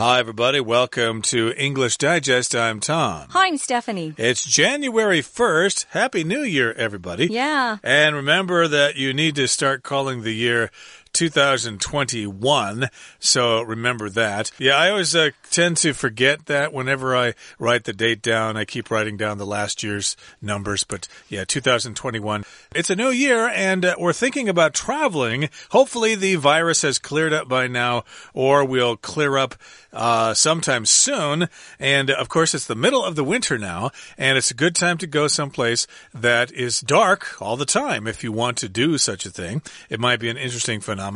Hi, everybody. Welcome to English Digest. I'm Tom. Hi, I'm Stephanie. It's January 1st. Happy New Year, everybody. Yeah. And remember that you need to start calling the year 2021. So remember that. Yeah, I always uh, tend to forget that whenever I write the date down. I keep writing down the last year's numbers, but yeah, 2021. It's a new year and uh, we're thinking about traveling. Hopefully the virus has cleared up by now or will clear up uh, sometime soon. And of course, it's the middle of the winter now, and it's a good time to go someplace that is dark all the time if you want to do such a thing. It might be an interesting phenomenon.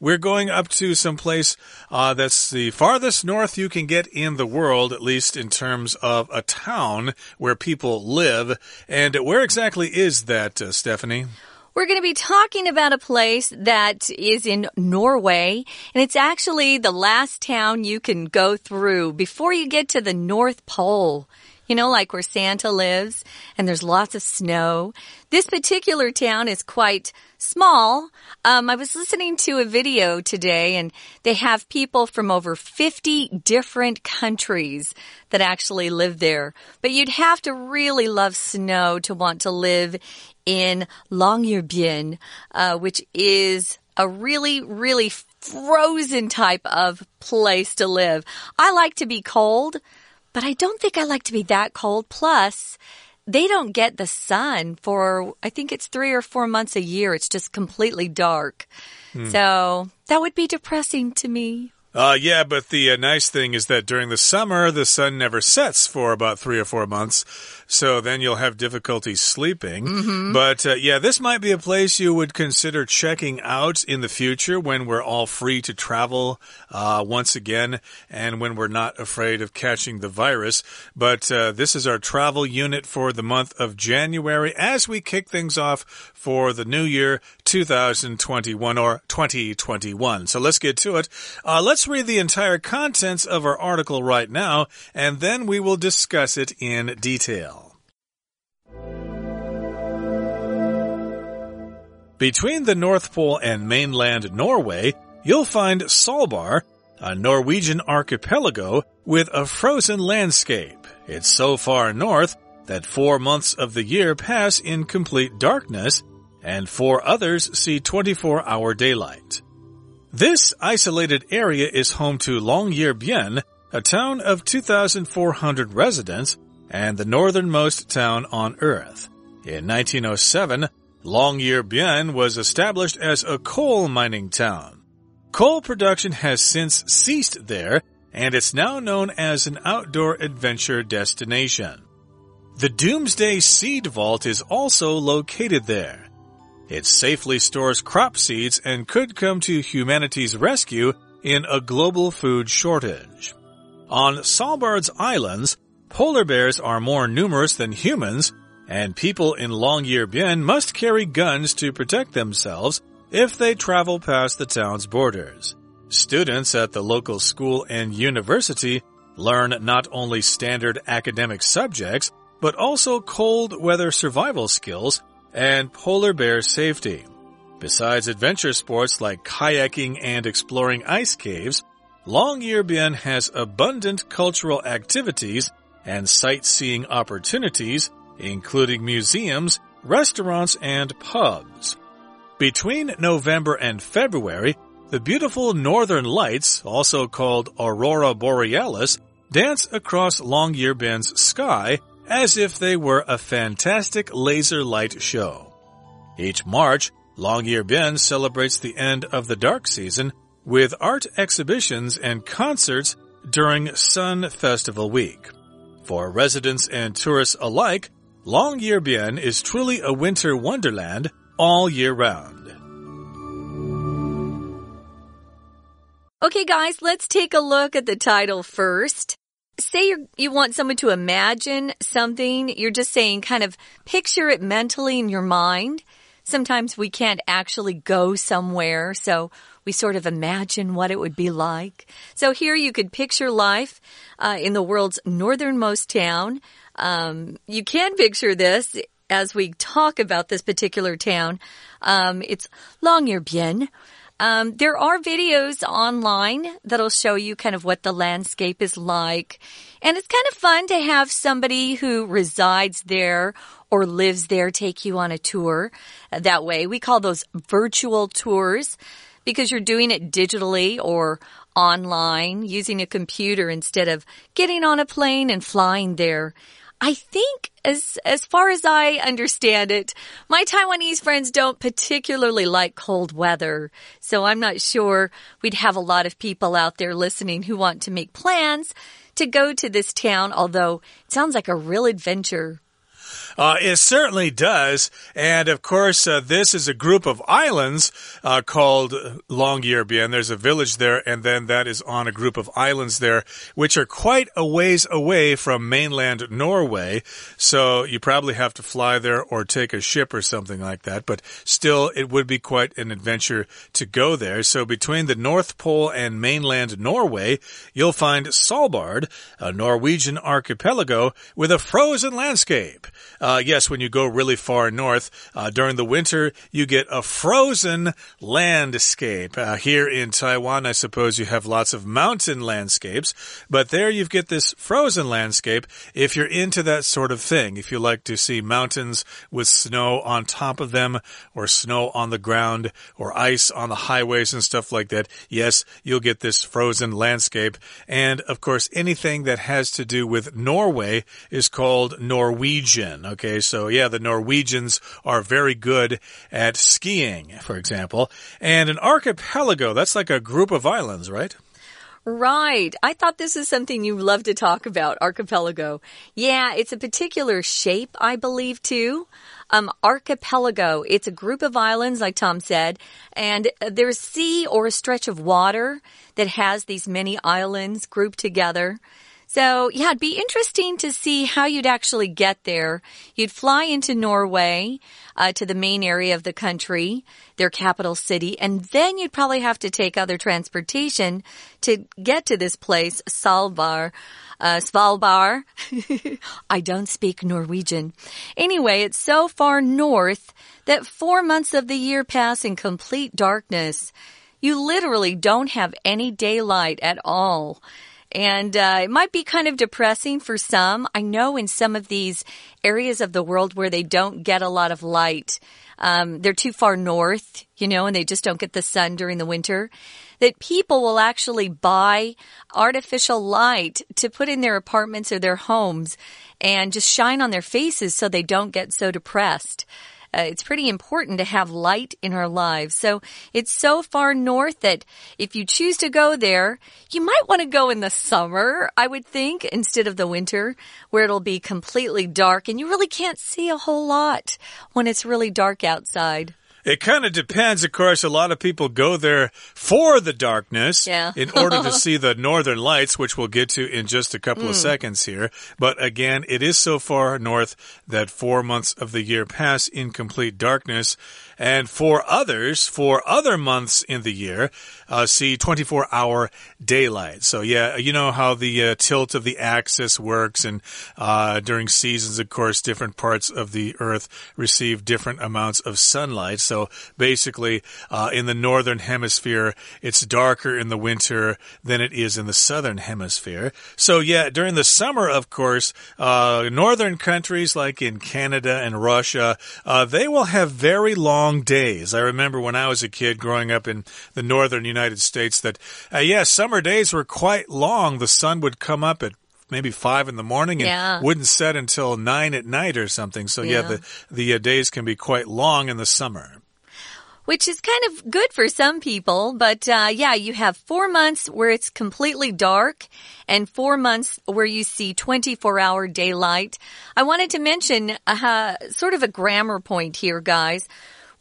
We're going up to some place uh, that's the farthest north you can get in the world, at least in terms of a town where people live. And where exactly is that, uh, Stephanie? We're going to be talking about a place that is in Norway, and it's actually the last town you can go through before you get to the North Pole. You know, like where Santa lives, and there's lots of snow. This particular town is quite small. Um, I was listening to a video today, and they have people from over 50 different countries that actually live there. But you'd have to really love snow to want to live in Longyearbyen, uh, which is a really, really frozen type of place to live. I like to be cold, but I don't think I like to be that cold. Plus, they don't get the sun for, I think it's three or four months a year. It's just completely dark. Hmm. So that would be depressing to me. Uh, yeah, but the uh, nice thing is that during the summer, the sun never sets for about three or four months. So then you'll have difficulty sleeping. Mm -hmm. But uh, yeah, this might be a place you would consider checking out in the future when we're all free to travel uh, once again and when we're not afraid of catching the virus. But uh, this is our travel unit for the month of January as we kick things off for the new year 2021 or 2021. So let's get to it. Uh, let's read the entire contents of our article right now, and then we will discuss it in detail. Between the North Pole and mainland Norway, you'll find Svalbard, a Norwegian archipelago with a frozen landscape. It's so far north that four months of the year pass in complete darkness, and four others see 24 hour daylight. This isolated area is home to Longyearbyen, a town of 2,400 residents and the northernmost town on Earth. In 1907, Longyearbyen was established as a coal mining town. Coal production has since ceased there, and it's now known as an outdoor adventure destination. The Doomsday Seed Vault is also located there. It safely stores crop seeds and could come to humanity's rescue in a global food shortage. On Svalbard's islands, polar bears are more numerous than humans, and people in Longyearbyen must carry guns to protect themselves if they travel past the town's borders. Students at the local school and university learn not only standard academic subjects, but also cold weather survival skills and polar bear safety. Besides adventure sports like kayaking and exploring ice caves, Longyearbyen has abundant cultural activities and sightseeing opportunities, including museums, restaurants, and pubs. Between November and February, the beautiful northern lights, also called aurora borealis, dance across Longyearbyen's sky as if they were a fantastic laser light show. Each March, Longyearbyen celebrates the end of the dark season with art exhibitions and concerts during Sun Festival Week. For residents and tourists alike, Longyearbyen is truly a winter wonderland all year round. Okay, guys, let's take a look at the title first say you you want someone to imagine something, you're just saying kind of picture it mentally in your mind. Sometimes we can't actually go somewhere, so we sort of imagine what it would be like. So here you could picture life uh, in the world's northernmost town. Um, you can picture this as we talk about this particular town. Um, it's Longyearbyen. Um, there are videos online that'll show you kind of what the landscape is like. And it's kind of fun to have somebody who resides there or lives there take you on a tour. That way, we call those virtual tours because you're doing it digitally or online using a computer instead of getting on a plane and flying there. I think as as far as I understand it, my Taiwanese friends don't particularly like cold weather. So I'm not sure we'd have a lot of people out there listening who want to make plans to go to this town, although it sounds like a real adventure. Uh, it certainly does. And of course, uh, this is a group of islands uh, called Longyearbyen. There's a village there, and then that is on a group of islands there, which are quite a ways away from mainland Norway. So you probably have to fly there or take a ship or something like that. But still, it would be quite an adventure to go there. So between the North Pole and mainland Norway, you'll find Svalbard, a Norwegian archipelago with a frozen landscape. Uh, yes, when you go really far north uh, during the winter, you get a frozen landscape. Uh, here in Taiwan, I suppose you have lots of mountain landscapes, but there you get this frozen landscape if you're into that sort of thing. If you like to see mountains with snow on top of them, or snow on the ground, or ice on the highways and stuff like that, yes, you'll get this frozen landscape. And of course, anything that has to do with Norway is called Norwegian. Okay, so yeah, the Norwegians are very good at skiing, for example. And an archipelago, that's like a group of islands, right? Right. I thought this is something you love to talk about, archipelago. Yeah, it's a particular shape, I believe, too. Um, archipelago. It's a group of islands, like Tom said, and there's sea or a stretch of water that has these many islands grouped together. So, yeah, it'd be interesting to see how you'd actually get there. You'd fly into Norway, uh, to the main area of the country, their capital city, and then you'd probably have to take other transportation to get to this place, Svalbard. Uh, Svalbard. I don't speak Norwegian. Anyway, it's so far north that four months of the year pass in complete darkness. You literally don't have any daylight at all. And uh, it might be kind of depressing for some. I know in some of these areas of the world where they don't get a lot of light, um, they're too far north, you know, and they just don't get the sun during the winter, that people will actually buy artificial light to put in their apartments or their homes and just shine on their faces so they don't get so depressed. Uh, it's pretty important to have light in our lives. So it's so far north that if you choose to go there, you might want to go in the summer, I would think, instead of the winter, where it'll be completely dark and you really can't see a whole lot when it's really dark outside. It kind of depends. Of course, a lot of people go there for the darkness yeah. in order to see the northern lights, which we'll get to in just a couple mm. of seconds here. But again, it is so far north that four months of the year pass in complete darkness. And for others, for other months in the year, uh, see 24 hour daylight. So, yeah, you know how the uh, tilt of the axis works. And uh, during seasons, of course, different parts of the earth receive different amounts of sunlight. So, basically, uh, in the northern hemisphere, it's darker in the winter than it is in the southern hemisphere. So, yeah, during the summer, of course, uh, northern countries like in Canada and Russia, uh, they will have very long long days. I remember when I was a kid growing up in the northern United States that, uh, yes, yeah, summer days were quite long. The sun would come up at maybe five in the morning and yeah. wouldn't set until nine at night or something. So yeah, yeah the the uh, days can be quite long in the summer which is kind of good for some people. But uh, yeah, you have four months where it's completely dark and four months where you see 24 hour daylight. I wanted to mention uh, sort of a grammar point here, guys.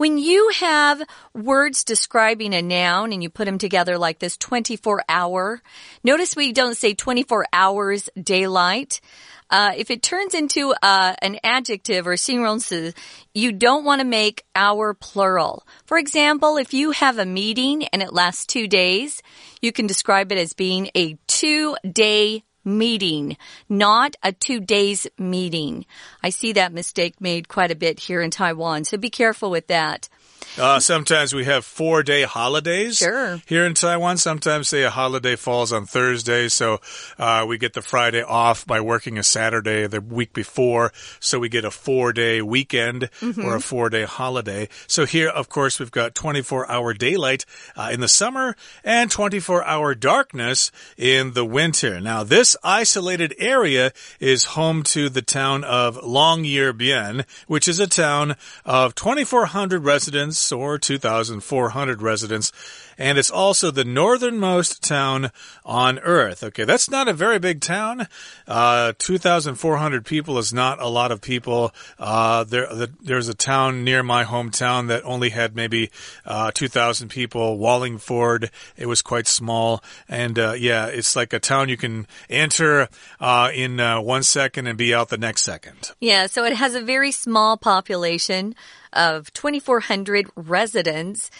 When you have words describing a noun and you put them together like this 24 hour, notice we don't say 24 hours daylight. Uh, if it turns into uh, an adjective or 形容词, you don't want to make hour plural. For example, if you have a meeting and it lasts two days, you can describe it as being a two day meeting, not a two days meeting. I see that mistake made quite a bit here in Taiwan, so be careful with that. Uh, sometimes we have four day holidays Sure. here in Taiwan. Sometimes, say, a holiday falls on Thursday, so uh, we get the Friday off by working a Saturday the week before, so we get a four day weekend or a four day holiday. So here, of course, we've got 24 hour daylight uh, in the summer and 24 hour darkness in the winter. Now, this isolated area is home to the town of Longyearbyen, which is a town of 2,400 residents or 2,400 residents. And it's also the northernmost town on Earth. Okay, that's not a very big town. Uh, 2,400 people is not a lot of people. Uh, there, the, there's a town near my hometown that only had maybe uh, 2,000 people. Wallingford, it was quite small. And uh, yeah, it's like a town you can enter uh, in uh, one second and be out the next second. Yeah, so it has a very small population of 2,400 residents.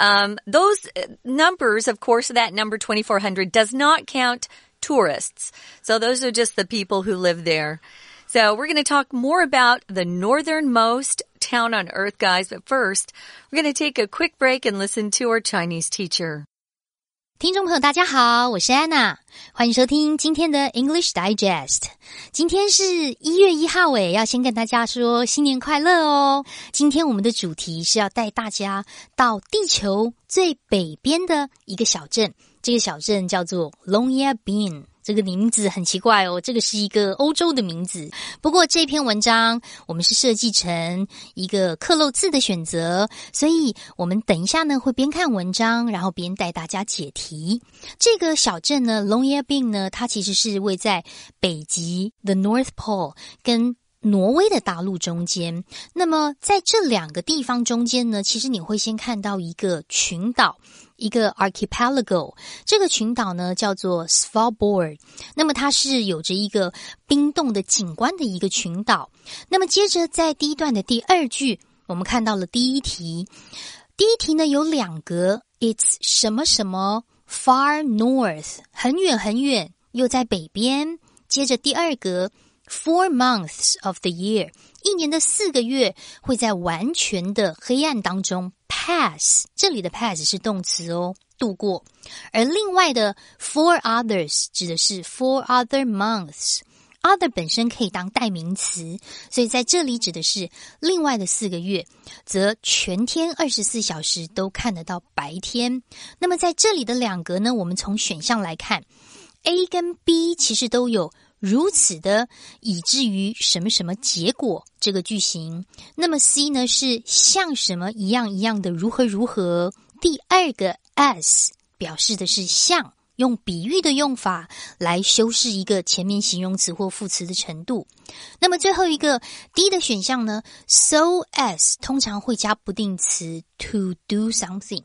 Um, those uh, numbers, of course, that number 2,400 does not count tourists. So those are just the people who live there. So we're going to talk more about the northernmost town on earth, guys. But first, we're going to take a quick break and listen to our Chinese teacher. 听众朋友，大家好，我是安娜，欢迎收听今天的 English Digest。今天是一月一号，诶，要先跟大家说新年快乐哦。今天我们的主题是要带大家到地球最北边的一个小镇，这个小镇叫做 Longyearbyen。这个名字很奇怪哦，这个是一个欧洲的名字。不过这篇文章我们是设计成一个刻漏字的选择，所以我们等一下呢会边看文章，然后边带大家解题。这个小镇呢，Longyearbyen 呢，它其实是位在北极 The North Pole 跟挪威的大陆中间。那么在这两个地方中间呢，其实你会先看到一个群岛。一个 archipelago，这个群岛呢叫做 Svalbard，那么它是有着一个冰冻的景观的一个群岛。那么接着在第一段的第二句，我们看到了第一题，第一题呢有两格，it's 什么什么 far north，很远很远，又在北边。接着第二格，four months of the year，一年的四个月会在完全的黑暗当中。pass 这里的 pass 是动词哦，度过。而另外的 four others 指的是 four other months。other 本身可以当代名词，所以在这里指的是另外的四个月，则全天二十四小时都看得到白天。那么在这里的两格呢，我们从选项来看，A 跟 B 其实都有。如此的，以至于什么什么结果这个句型。那么 C 呢是像什么一样一样的如何如何。第二个 as 表示的是像，用比喻的用法来修饰一个前面形容词或副词的程度。那么最后一个 D 的选项呢，so as 通常会加不定词 to do something。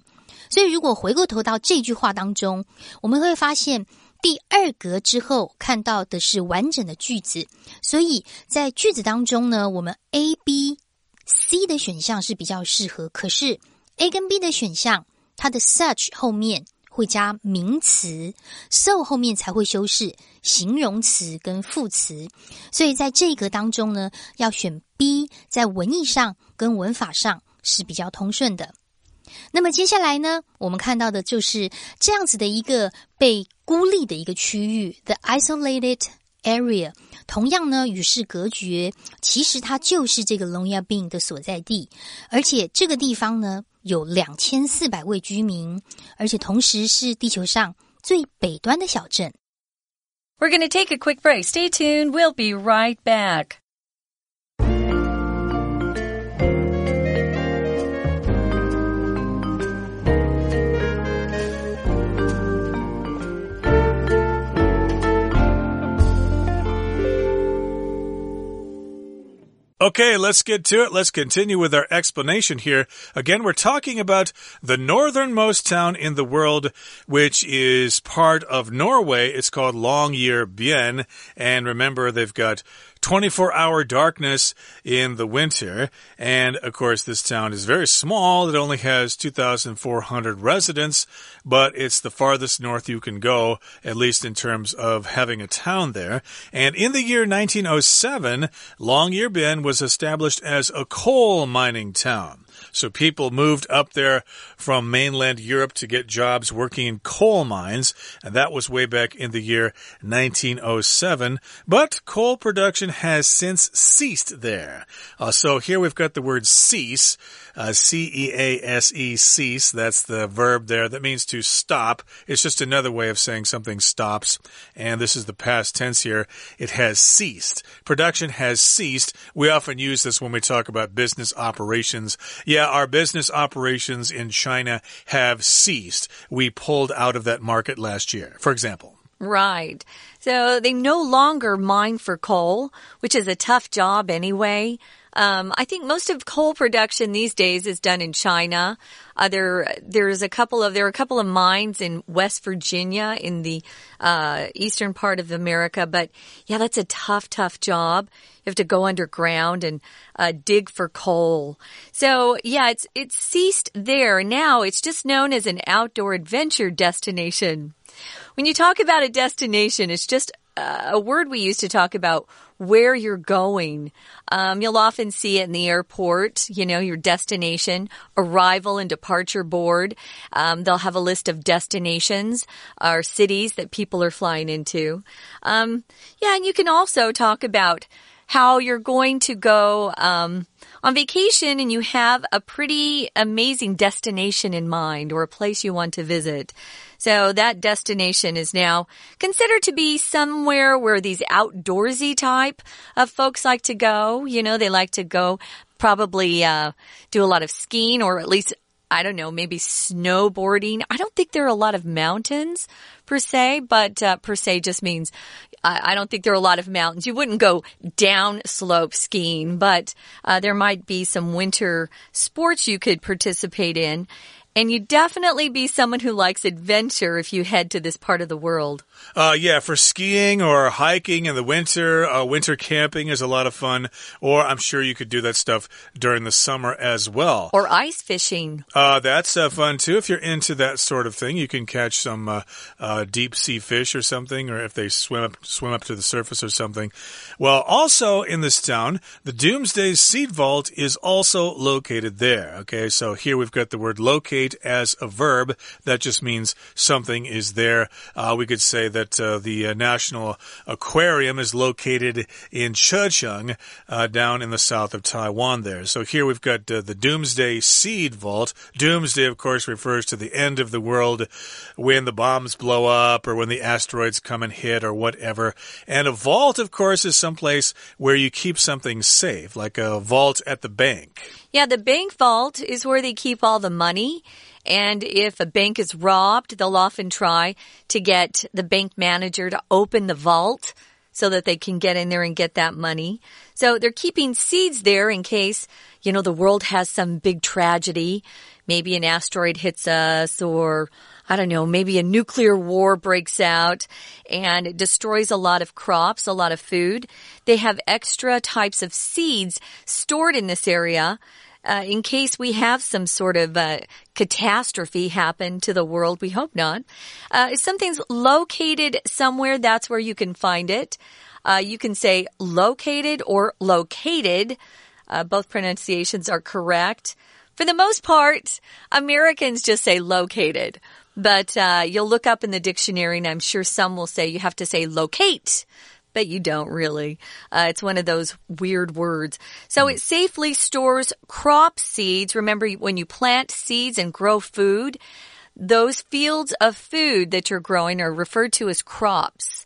所以如果回过头到这句话当中，我们会发现。第二格之后看到的是完整的句子，所以在句子当中呢，我们 A、B、C 的选项是比较适合。可是 A 跟 B 的选项，它的 such 后面会加名词，so 后面才会修饰形容词跟副词。所以在这一格当中呢，要选 B，在文意上跟文法上是比较通顺的。那么接下来呢，我们看到的就是这样子的一个被孤立的一个区域，the isolated area。同样呢，与世隔绝，其实它就是这个 Longyearbyen 的所在地，而且这个地方呢有两千四百位居民，而且同时是地球上最北端的小镇。We're going to take a quick break. Stay tuned. We'll be right back. Okay, let's get to it. Let's continue with our explanation here. Again, we're talking about the northernmost town in the world, which is part of Norway. It's called Longyearbyen. And remember, they've got 24 hour darkness in the winter. And of course, this town is very small. It only has 2,400 residents, but it's the farthest north you can go, at least in terms of having a town there. And in the year 1907, Longyearbyen was established as a coal mining town. So people moved up there from mainland Europe to get jobs working in coal mines, and that was way back in the year 1907. But coal production has since ceased there. Uh, so here we've got the word cease, uh, C E A S E, cease. That's the verb there. That means to stop. It's just another way of saying something stops. And this is the past tense here. It has ceased. Production has ceased. We often use this when we talk about business operations. Yeah, our business operations in China have ceased. We pulled out of that market last year, for example. Right. So they no longer mine for coal, which is a tough job anyway. Um, I think most of coal production these days is done in China. Uh, there, there's a couple of there are a couple of mines in West Virginia in the uh, eastern part of America, but yeah, that's a tough, tough job. You have to go underground and uh, dig for coal. So yeah, it's it's ceased there. Now it's just known as an outdoor adventure destination. When you talk about a destination, it's just uh, a word we use to talk about where you're going. Um, you'll often see it in the airport, you know, your destination, arrival and departure board. Um, they'll have a list of destinations or cities that people are flying into. Um, yeah, and you can also talk about how you're going to go um, on vacation and you have a pretty amazing destination in mind or a place you want to visit. So that destination is now considered to be somewhere where these outdoorsy type of folks like to go. You know, they like to go probably uh, do a lot of skiing or at least I don't know, maybe snowboarding. I don't think there are a lot of mountains per se, but uh, per se just means I, I, don't think there are a lot of mountains. You wouldn't go down slope skiing, but uh, there might be some winter sports you could participate in. And you'd definitely be someone who likes adventure if you head to this part of the world. Uh, yeah, for skiing or hiking in the winter, uh, winter camping is a lot of fun. Or I'm sure you could do that stuff during the summer as well. Or ice fishing. Uh, that's uh, fun too. If you're into that sort of thing, you can catch some uh, uh, deep sea fish or something, or if they swim up, swim up to the surface or something. Well, also in this town, the Doomsday Seed Vault is also located there. Okay, so here we've got the word locate as a verb. That just means something is there. Uh, we could say that uh, the uh, National Aquarium is located in Checheng, uh, down in the south of Taiwan there. So here we've got uh, the Doomsday Seed Vault. Doomsday, of course, refers to the end of the world when the bombs blow up or when the asteroids come and hit or whatever. And a vault, of course, is someplace where you keep something safe, like a vault at the bank. Yeah, the bank vault is where they keep all the money. And if a bank is robbed, they'll often try to get the bank manager to open the vault so that they can get in there and get that money. So they're keeping seeds there in case, you know, the world has some big tragedy. Maybe an asteroid hits us or I don't know, maybe a nuclear war breaks out and it destroys a lot of crops, a lot of food. They have extra types of seeds stored in this area uh, in case we have some sort of uh, catastrophe happen to the world. We hope not. Uh, if something's located somewhere, that's where you can find it. Uh, you can say located or located. Uh, both pronunciations are correct. For the most part, Americans just say located. But uh, you'll look up in the dictionary, and I'm sure some will say you have to say locate but you don't really. Uh, it's one of those weird words. So it safely stores crop seeds. Remember, when you plant seeds and grow food, those fields of food that you're growing are referred to as crops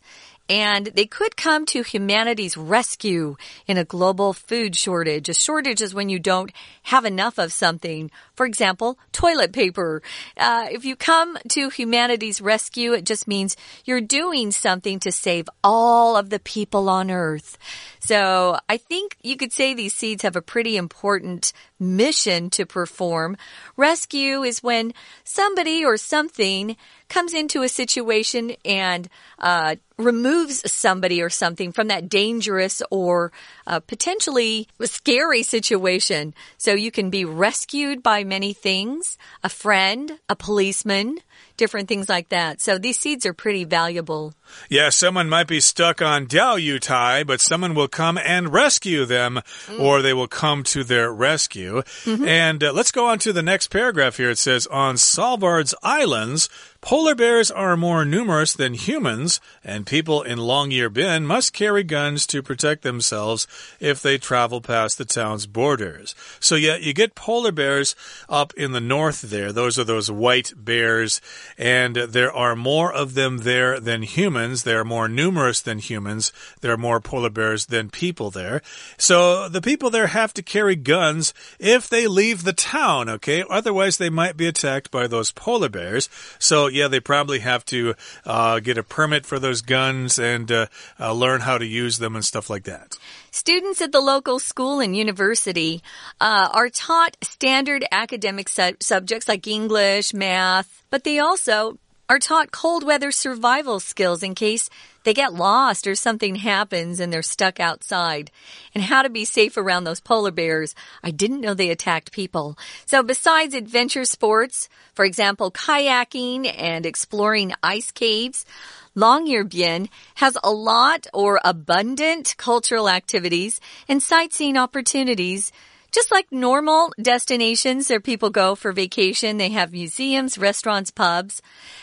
and they could come to humanity's rescue in a global food shortage. A shortage is when you don't have enough of something. For example, toilet paper. Uh, if you come to humanity's rescue, it just means you're doing something to save all of the people on earth. So I think you could say these seeds have a pretty important mission to perform. Rescue is when somebody or something comes into a situation and uh, removes somebody or something from that dangerous or uh, potentially scary situation. So you can be rescued by many things a friend, a policeman, different things like that. So these seeds are pretty valuable. Yeah, someone might be stuck on Diaoyutai, but someone will come and rescue them, mm. or they will come to their rescue. Mm -hmm. And uh, let's go on to the next paragraph here. It says, On Svalbard's islands, Polar bears are more numerous than humans, and people in Longyearbyen must carry guns to protect themselves if they travel past the town's borders. So, yeah, you get polar bears up in the north there. Those are those white bears, and there are more of them there than humans. They are more numerous than humans. There are more polar bears than people there. So, the people there have to carry guns if they leave the town, okay? Otherwise, they might be attacked by those polar bears. So, yeah, they probably have to uh, get a permit for those guns and uh, uh, learn how to use them and stuff like that. Students at the local school and university uh, are taught standard academic su subjects like English, math, but they also are taught cold weather survival skills in case they get lost or something happens and they're stuck outside. And how to be safe around those polar bears. I didn't know they attacked people. So besides adventure sports, for example, kayaking and exploring ice caves, Longyearbyen has a lot or abundant cultural activities and sightseeing opportunities just like normal destinations where people go for vacation, they have museums, restaurants, pubs.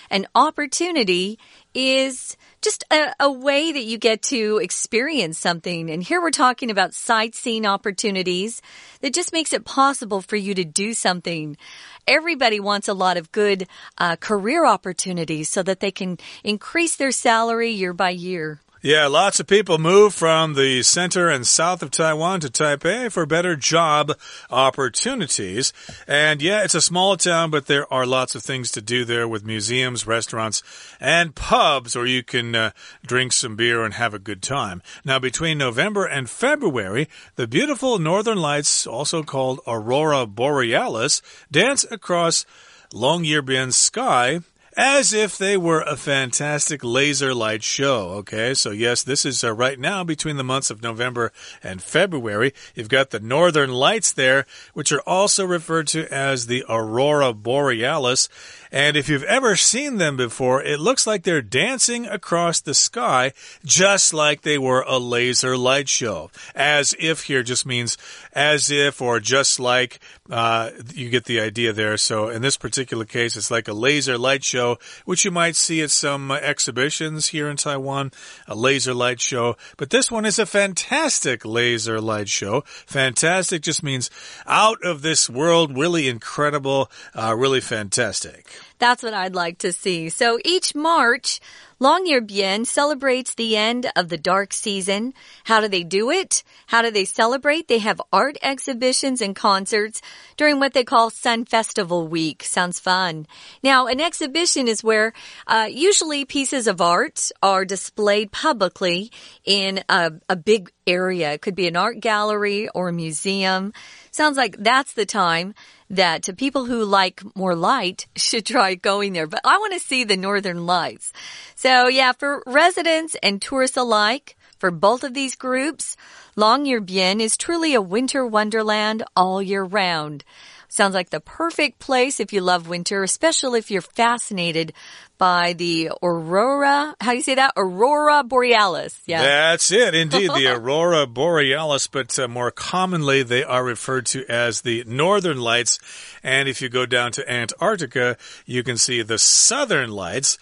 An opportunity is just a, a, way that you get to experience something. And here we're talking about sightseeing opportunities that just makes it possible for you to do something. Everybody wants a lot of good uh, career opportunities so that they can increase their salary year by year. Yeah, lots of people move from the center and south of Taiwan to Taipei for better job opportunities. And yeah, it's a small town, but there are lots of things to do there with museums, restaurants, and pubs where you can uh, drink some beer and have a good time. Now, between November and February, the beautiful northern lights, also called aurora borealis, dance across Longyearbyen sky as if they were a fantastic laser light show. Okay, so yes, this is uh, right now between the months of November and February. You've got the northern lights there, which are also referred to as the aurora borealis. And if you've ever seen them before, it looks like they're dancing across the sky just like they were a laser light show. As if here just means as if or just like. Uh, you get the idea there. So in this particular case, it's like a laser light show, which you might see at some exhibitions here in Taiwan, a laser light show. But this one is a fantastic laser light show. Fantastic just means out of this world, really incredible, uh, really fantastic. That's what I'd like to see. So each March, Longyearbyen celebrates the end of the dark season. How do they do it? How do they celebrate? They have art exhibitions and concerts during what they call Sun Festival Week. Sounds fun. Now, an exhibition is where uh, usually pieces of art are displayed publicly in a, a big area. It could be an art gallery or a museum. Sounds like that's the time that people who like more light should try going there. But I want to see the northern lights. So yeah, for residents and tourists alike, for both of these groups, Longyearbyen is truly a winter wonderland all year round. Sounds like the perfect place if you love winter, especially if you're fascinated by the aurora. How do you say that? Aurora borealis. Yeah. That's it. Indeed, the aurora borealis, but uh, more commonly they are referred to as the northern lights. And if you go down to Antarctica, you can see the southern lights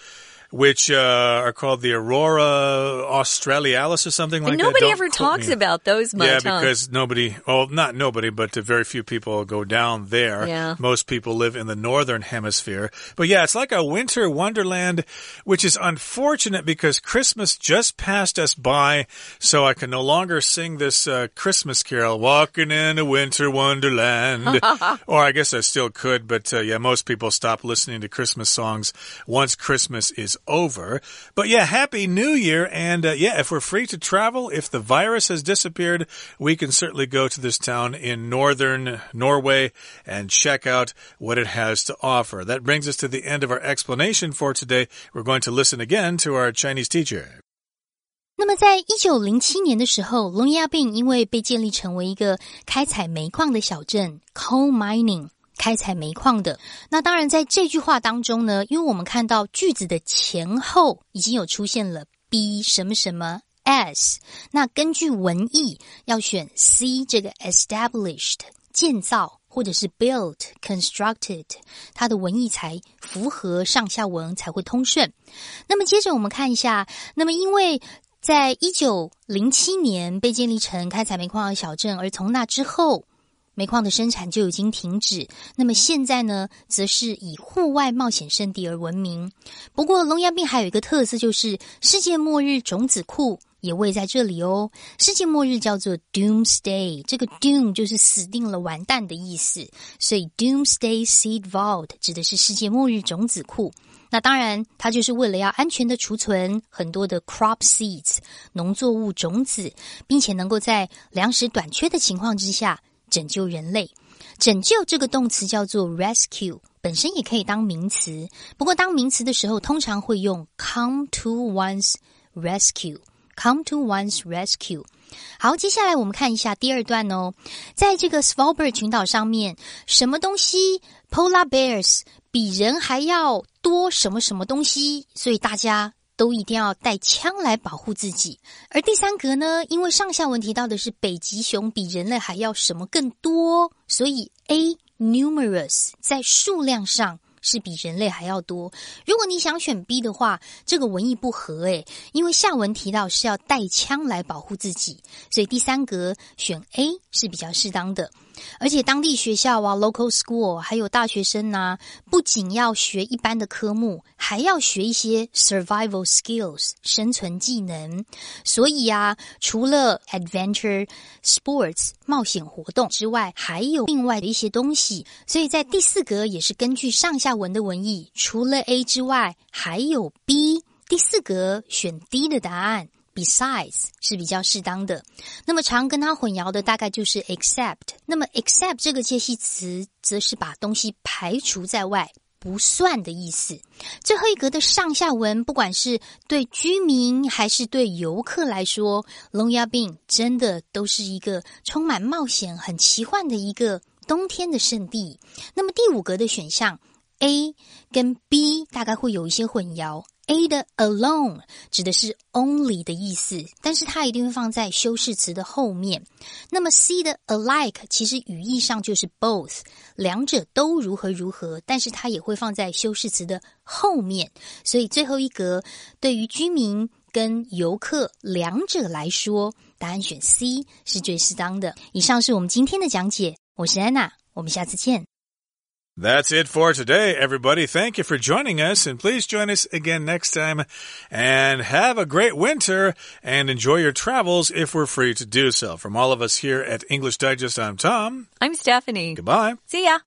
which uh, are called the Aurora Australis or something like nobody that. Nobody ever talks me. about those much. Yeah, because huh? nobody, well, not nobody, but very few people go down there. Yeah. Most people live in the northern hemisphere. But yeah, it's like a winter wonderland, which is unfortunate because Christmas just passed us by, so I can no longer sing this uh, Christmas carol, Walking in a Winter Wonderland. or I guess I still could, but uh, yeah, most people stop listening to Christmas songs once Christmas is over. But yeah, Happy New Year. And uh, yeah, if we're free to travel, if the virus has disappeared, we can certainly go to this town in northern Norway and check out what it has to offer. That brings us to the end of our explanation for today. We're going to listen again to our Chinese teacher. 那么，在一九零七年的时候，Longyearbyen 因为被建立成为一个开采煤矿的小镇 （coal mining），开采煤矿的。那当然，在这句话当中呢，因为我们看到句子的前后已经有出现了 B 什么什么 S，那根据文意要选 C 这个 established 建造。或者是 built constructed，它的文意才符合上下文才会通顺。那么接着我们看一下，那么因为在一九零七年被建立成开采煤矿的小镇，而从那之后煤矿的生产就已经停止。那么现在呢，则是以户外冒险圣地而闻名。不过龙牙病还有一个特色，就是世界末日种子库。也位在这里哦。世界末日叫做 Doomsday，这个 Doom 就是死定了、完蛋的意思，所以 Doomsday Seed Vault 指的是世界末日种子库。那当然，它就是为了要安全的储存很多的 crop seeds 农作物种子，并且能够在粮食短缺的情况之下拯救人类。拯救这个动词叫做 rescue，本身也可以当名词，不过当名词的时候，通常会用 come to one's rescue。Come to one's rescue。好，接下来我们看一下第二段哦。在这个 Svalbard 群岛上面，什么东西 Polar bears 比人还要多？什么什么东西？所以大家都一定要带枪来保护自己。而第三格呢，因为上下文提到的是北极熊比人类还要什么更多，所以 A numerous 在数量上。是比人类还要多。如果你想选 B 的话，这个文意不合诶，因为下文提到是要带枪来保护自己，所以第三格选 A 是比较适当的。而且当地学校啊，local school，还有大学生呐，不仅要学一般的科目，还要学一些 survival skills 生存技能。所以啊，除了 adventure sports 冒险活动之外，还有另外的一些东西。所以在第四格也是根据上下文的文意，除了 A 之外，还有 B。第四格选 D 的答案。Besides 是比较适当的，那么常跟它混淆的大概就是 except。那么 except 这个介系词则是把东西排除在外，不算的意思。最后一格的上下文，不管是对居民还是对游客来说，龙牙病真的都是一个充满冒险、很奇幻的一个冬天的圣地。那么第五格的选项 A 跟 B 大概会有一些混淆。A 的 alone 指的是 only 的意思，但是它一定会放在修饰词的后面。那么 C 的 alike 其实语义上就是 both，两者都如何如何，但是它也会放在修饰词的后面。所以最后一格对于居民跟游客两者来说，答案选 C 是最适当的。以上是我们今天的讲解，我是安娜，我们下次见。That's it for today, everybody. Thank you for joining us, and please join us again next time. And have a great winter and enjoy your travels if we're free to do so. From all of us here at English Digest, I'm Tom. I'm Stephanie. Goodbye. See ya.